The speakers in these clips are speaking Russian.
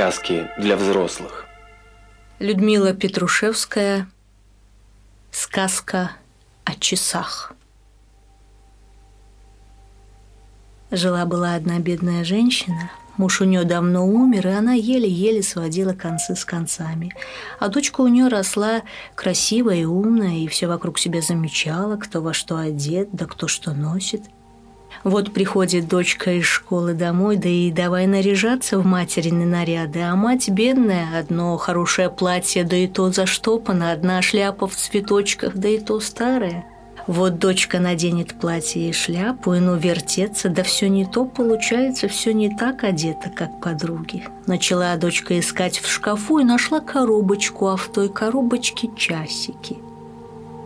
Сказки для взрослых. Людмила Петрушевская. Сказка о часах. Жила-была одна бедная женщина. Муж у нее давно умер, и она еле-еле сводила концы с концами. А дочка у нее росла красивая и умная, и все вокруг себя замечала, кто во что одет, да кто что носит – вот приходит дочка из школы домой, да и давай наряжаться в материны наряды, а мать бедная, одно хорошее платье, да и то заштопано, одна шляпа в цветочках, да и то старая. Вот дочка наденет платье и шляпу, и ну вертеться, да все не то получается, все не так одета, как подруги. Начала дочка искать в шкафу и нашла коробочку, а в той коробочке часики –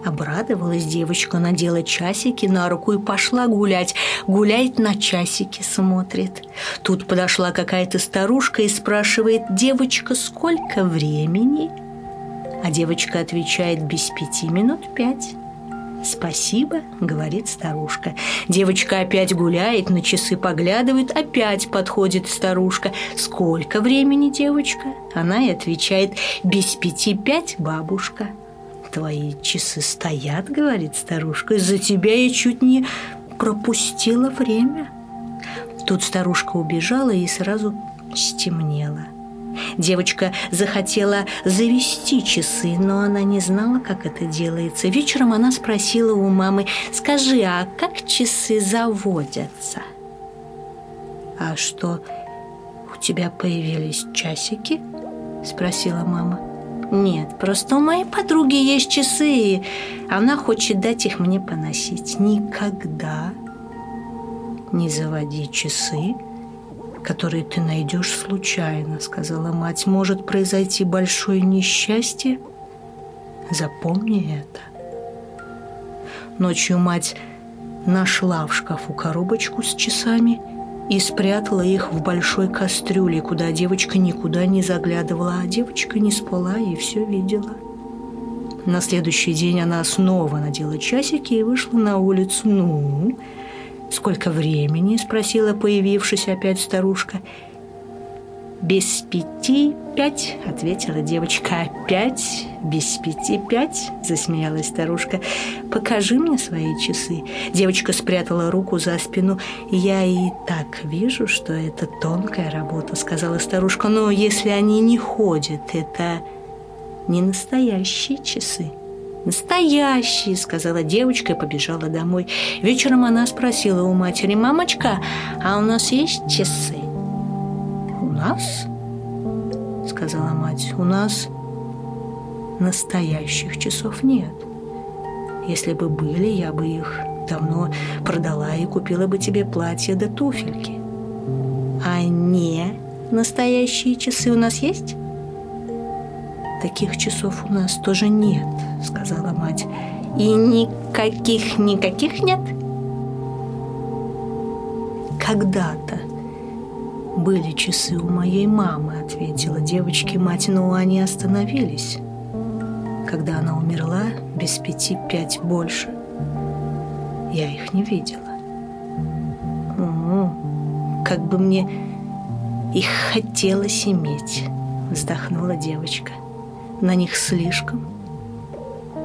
Обрадовалась девочка, надела часики на руку и пошла гулять. Гуляет на часики, смотрит. Тут подошла какая-то старушка и спрашивает, девочка, сколько времени? А девочка отвечает, без пяти минут пять. «Спасибо», — говорит старушка. Девочка опять гуляет, на часы поглядывает, опять подходит старушка. «Сколько времени, девочка?» Она и отвечает, «Без пяти пять, бабушка» твои часы стоят, говорит старушка, из-за тебя я чуть не пропустила время. Тут старушка убежала и сразу стемнело. Девочка захотела завести часы, но она не знала, как это делается. Вечером она спросила у мамы, скажи, а как часы заводятся? А что, у тебя появились часики? Спросила мама. Нет, просто у моей подруги есть часы, и она хочет дать их мне поносить. Никогда не заводи часы, которые ты найдешь случайно, сказала мать. Может произойти большое несчастье. Запомни это. Ночью мать нашла в шкафу коробочку с часами – и спрятала их в большой кастрюле, куда девочка никуда не заглядывала, а девочка не спала и все видела. На следующий день она снова надела часики и вышла на улицу. «Ну, сколько времени?» – спросила появившись опять старушка – «Без пяти пять», — ответила девочка. «Опять? Без пяти пять?» — засмеялась старушка. «Покажи мне свои часы». Девочка спрятала руку за спину. «Я и так вижу, что это тонкая работа», — сказала старушка. «Но если они не ходят, это не настоящие часы». «Настоящие», — сказала девочка и побежала домой. Вечером она спросила у матери, «Мамочка, а у нас есть часы?» Нас, сказала мать, у нас настоящих часов нет. Если бы были, я бы их давно продала и купила бы тебе платье да туфельки. А не настоящие часы у нас есть? Таких часов у нас тоже нет, сказала мать. И никаких, никаких нет? Когда-то «Были часы у моей мамы», — ответила девочке мать, но они остановились. Когда она умерла, без пяти пять больше, я их не видела. «О, как бы мне их хотелось иметь», — вздохнула девочка. «На них слишком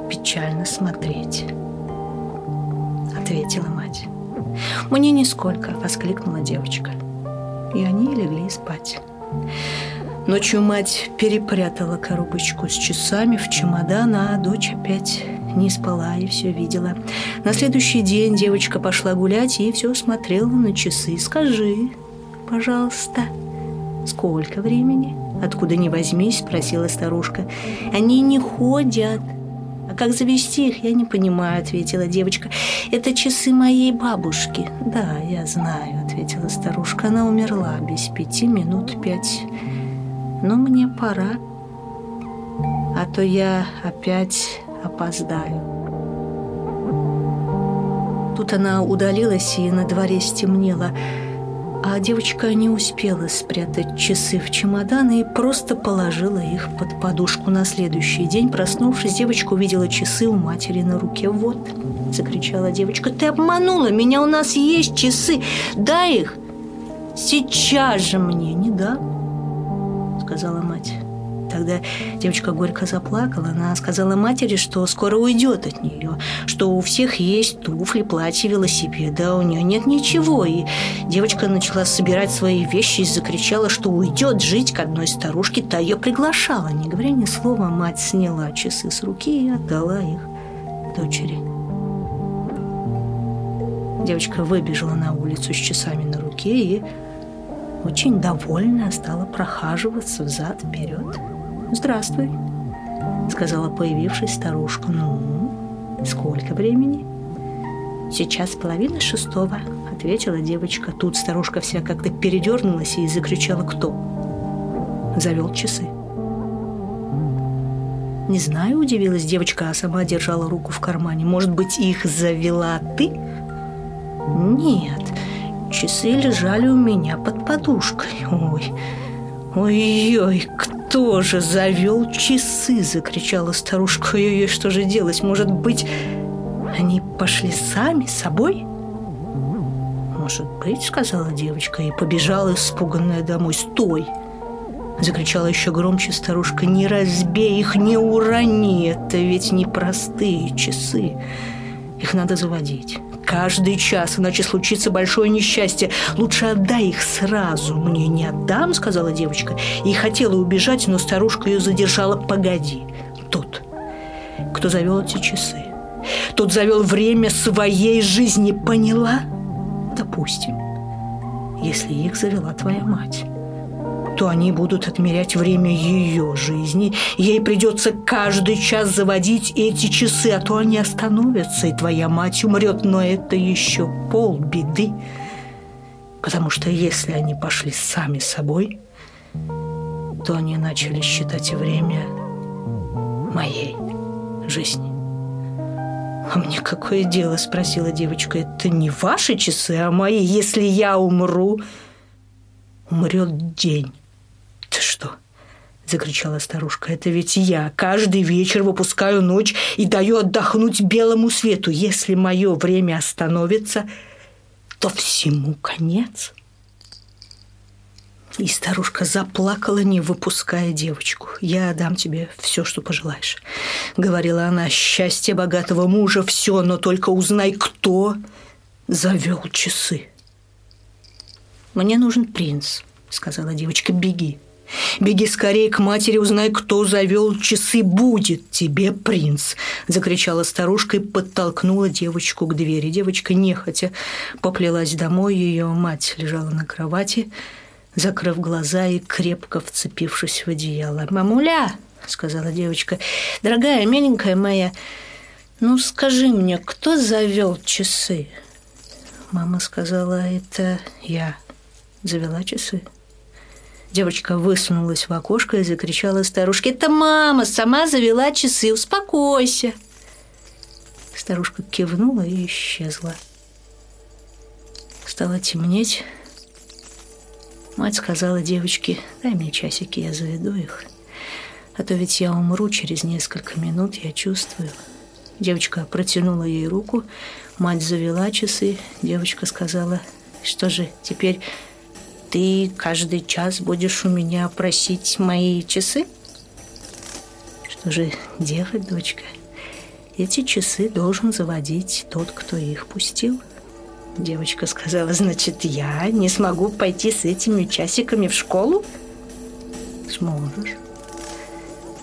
печально смотреть», — ответила мать. «Мне нисколько», — воскликнула девочка и они легли спать. Ночью мать перепрятала коробочку с часами в чемодан, а дочь опять не спала и все видела. На следующий день девочка пошла гулять и все смотрела на часы. «Скажи, пожалуйста, сколько времени?» «Откуда ни возьмись?» – спросила старушка. «Они не ходят», как завести их, я не понимаю», — ответила девочка. «Это часы моей бабушки». «Да, я знаю», — ответила старушка. «Она умерла без пяти минут пять. Но мне пора, а то я опять опоздаю». Тут она удалилась, и на дворе стемнело — а девочка не успела спрятать часы в чемодан и просто положила их под подушку. На следующий день, проснувшись, девочка увидела часы у матери на руке. «Вот!» – закричала девочка. «Ты обманула меня! У нас есть часы! Дай их! Сейчас же мне!» «Не дам!» – сказала мать. Тогда девочка горько заплакала. Она сказала матери, что скоро уйдет от нее, что у всех есть туфли, платье, велосипед, а у нее нет ничего. И девочка начала собирать свои вещи и закричала, что уйдет жить к одной старушке. Та ее приглашала. Не говоря ни слова, мать сняла часы с руки и отдала их дочери. Девочка выбежала на улицу с часами на руке и очень довольная стала прохаживаться взад-вперед. «Здравствуй», — сказала появившись старушка. «Ну, сколько времени?» «Сейчас половина шестого», — ответила девочка. Тут старушка вся как-то передернулась и закричала «Кто?» Завел часы. «Не знаю», — удивилась девочка, а сама держала руку в кармане. «Может быть, их завела ты?» «Нет, часы лежали у меня под подушкой. Ой, ой-ой, кто же завел часы?» – закричала старушка. Ой-ой, что же делать? Может быть, они пошли сами, собой?» «Может быть», – сказала девочка и побежала испуганная домой. «Стой!» – закричала еще громче старушка. «Не разбей их, не урони! Это ведь непростые часы. Их надо заводить» каждый час, иначе случится большое несчастье. Лучше отдай их сразу. Мне не отдам, сказала девочка. И хотела убежать, но старушка ее задержала. Погоди. Тот, кто завел эти часы, тот завел время своей жизни, поняла? Допустим, если их завела твоя мать то они будут отмерять время ее жизни. Ей придется каждый час заводить эти часы, а то они остановятся, и твоя мать умрет. Но это еще полбеды. Потому что если они пошли сами собой, то они начали считать время моей жизни. «А мне какое дело?» – спросила девочка. «Это не ваши часы, а мои. Если я умру, умрет день, «Ты что?» – закричала старушка. «Это ведь я каждый вечер выпускаю ночь и даю отдохнуть белому свету. Если мое время остановится, то всему конец». И старушка заплакала, не выпуская девочку. «Я дам тебе все, что пожелаешь», — говорила она. «Счастье богатого мужа — все, но только узнай, кто завел часы». «Мне нужен принц», — сказала девочка. «Беги». Беги скорее к матери, узнай, кто завел часы. Будет тебе принц!» Закричала старушка и подтолкнула девочку к двери. Девочка нехотя поплелась домой. Ее мать лежала на кровати, закрыв глаза и крепко вцепившись в одеяло. «Мамуля!» — сказала девочка. «Дорогая, миленькая моя, ну скажи мне, кто завел часы?» Мама сказала, это я завела часы. Девочка высунулась в окошко и закричала старушке. «Это мама сама завела часы, успокойся!» Старушка кивнула и исчезла. Стало темнеть. Мать сказала девочке, дай мне часики, я заведу их. А то ведь я умру через несколько минут, я чувствую. Девочка протянула ей руку, мать завела часы. Девочка сказала, что же, теперь ты каждый час будешь у меня просить мои часы? Что же делать, дочка? Эти часы должен заводить тот, кто их пустил. Девочка сказала, значит, я не смогу пойти с этими часиками в школу? Сможешь.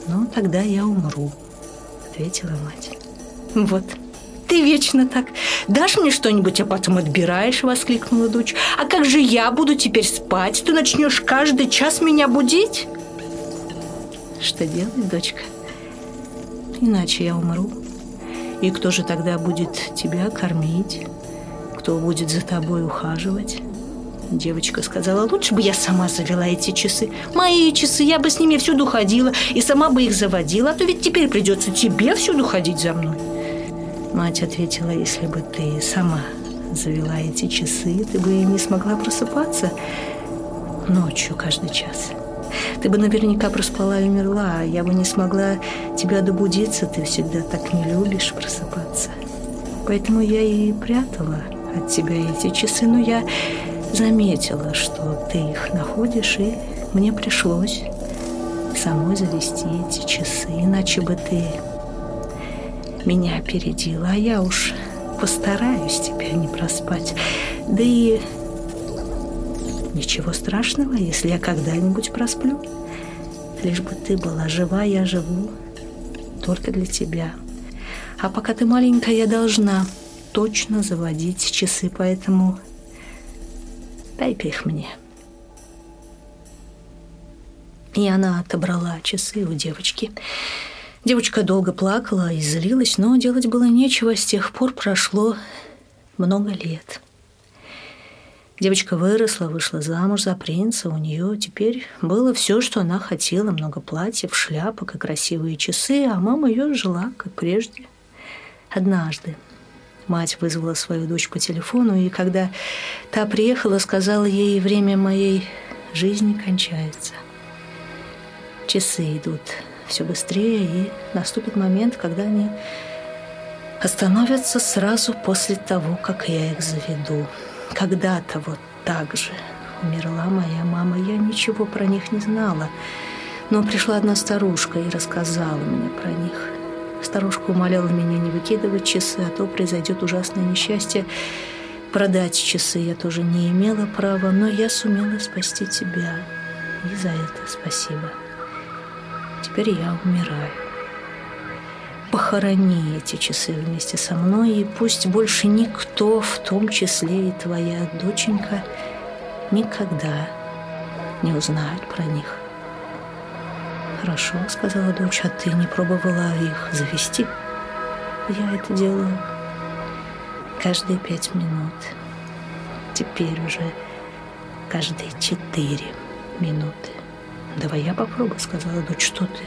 Ну, тогда я умру, ответила мать. Вот. Ты вечно так. Дашь мне что-нибудь, а потом отбираешь, воскликнула дочь. А как же я буду теперь спать? Ты начнешь каждый час меня будить? Что делать, дочка? Иначе я умру. И кто же тогда будет тебя кормить? Кто будет за тобой ухаживать? Девочка сказала, лучше бы я сама завела эти часы. Мои часы, я бы с ними всюду ходила и сама бы их заводила, а то ведь теперь придется тебе всюду ходить за мной. Мать ответила, если бы ты сама завела эти часы, ты бы не смогла просыпаться ночью каждый час. Ты бы наверняка проспала и умерла, а я бы не смогла тебя добудиться, ты всегда так не любишь просыпаться. Поэтому я и прятала от тебя эти часы, но я заметила, что ты их находишь, и мне пришлось самой завести эти часы, иначе бы ты меня опередила, а я уж постараюсь тебя не проспать. Да и ничего страшного, если я когда-нибудь просплю. Лишь бы ты была жива, я живу только для тебя. А пока ты маленькая, я должна точно заводить часы, поэтому дай-ка их мне. И она отобрала часы у девочки. Девочка долго плакала и злилась, но делать было нечего. С тех пор прошло много лет. Девочка выросла, вышла замуж за принца. У нее теперь было все, что она хотела. Много платьев, шляпок и красивые часы. А мама ее жила, как прежде. Однажды мать вызвала свою дочь по телефону, и когда та приехала, сказала ей, время моей жизни кончается. Часы идут все быстрее, и наступит момент, когда они остановятся сразу после того, как я их заведу. Когда-то вот так же умерла моя мама. Я ничего про них не знала. Но пришла одна старушка и рассказала мне про них. Старушка умоляла меня не выкидывать часы, а то произойдет ужасное несчастье. Продать часы я тоже не имела права, но я сумела спасти тебя. И за это спасибо. Теперь я умираю. Похорони эти часы вместе со мной, и пусть больше никто, в том числе и твоя доченька, никогда не узнает про них. «Хорошо», — сказала дочь, — «а ты не пробовала их завести?» «Я это делаю каждые пять минут. Теперь уже каждые четыре минуты». «Давай я попробую», — сказала дочь. «Что ты?»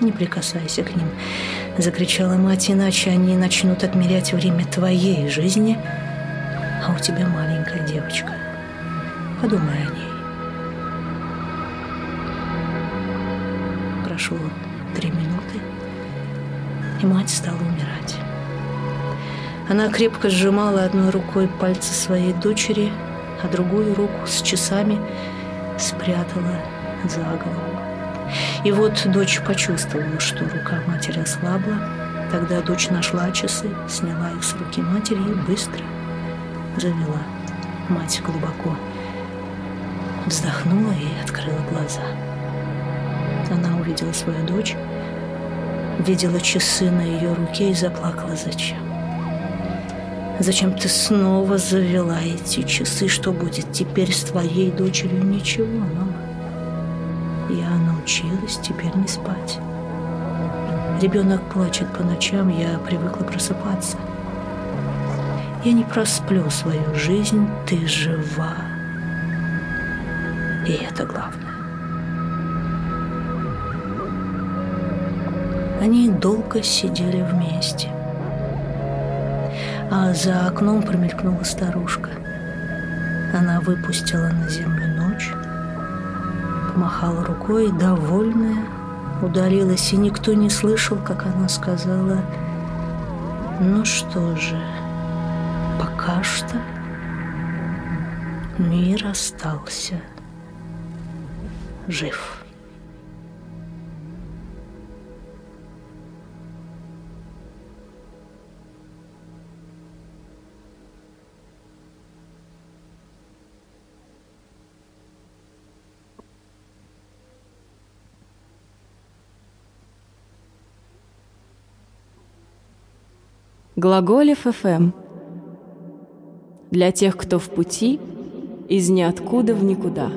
«Не прикасайся к ним», — закричала мать, «иначе они начнут отмерять время твоей жизни, а у тебя маленькая девочка. Подумай о ней». Прошло три минуты, и мать стала умирать. Она крепко сжимала одной рукой пальцы своей дочери, а другую руку с часами спрятала за голову. И вот дочь почувствовала, что рука матери ослабла. Тогда дочь нашла часы, сняла их с руки матери и быстро завела. Мать глубоко вздохнула и открыла глаза. Она увидела свою дочь, видела часы на ее руке и заплакала. Зачем? Зачем ты снова завела эти часы? Что будет теперь с твоей дочерью? Ничего, мама. Я научилась теперь не спать. Ребенок плачет по ночам, я привыкла просыпаться. Я не просплю свою жизнь, ты жива. И это главное. Они долго сидели вместе. А за окном промелькнула старушка. Она выпустила на землю ночь, помахала рукой, довольная, удалилась, и никто не слышал, как она сказала, «Ну что же, пока что мир остался жив». Глаголев ФМ. Для тех, кто в пути, из ниоткуда в никуда.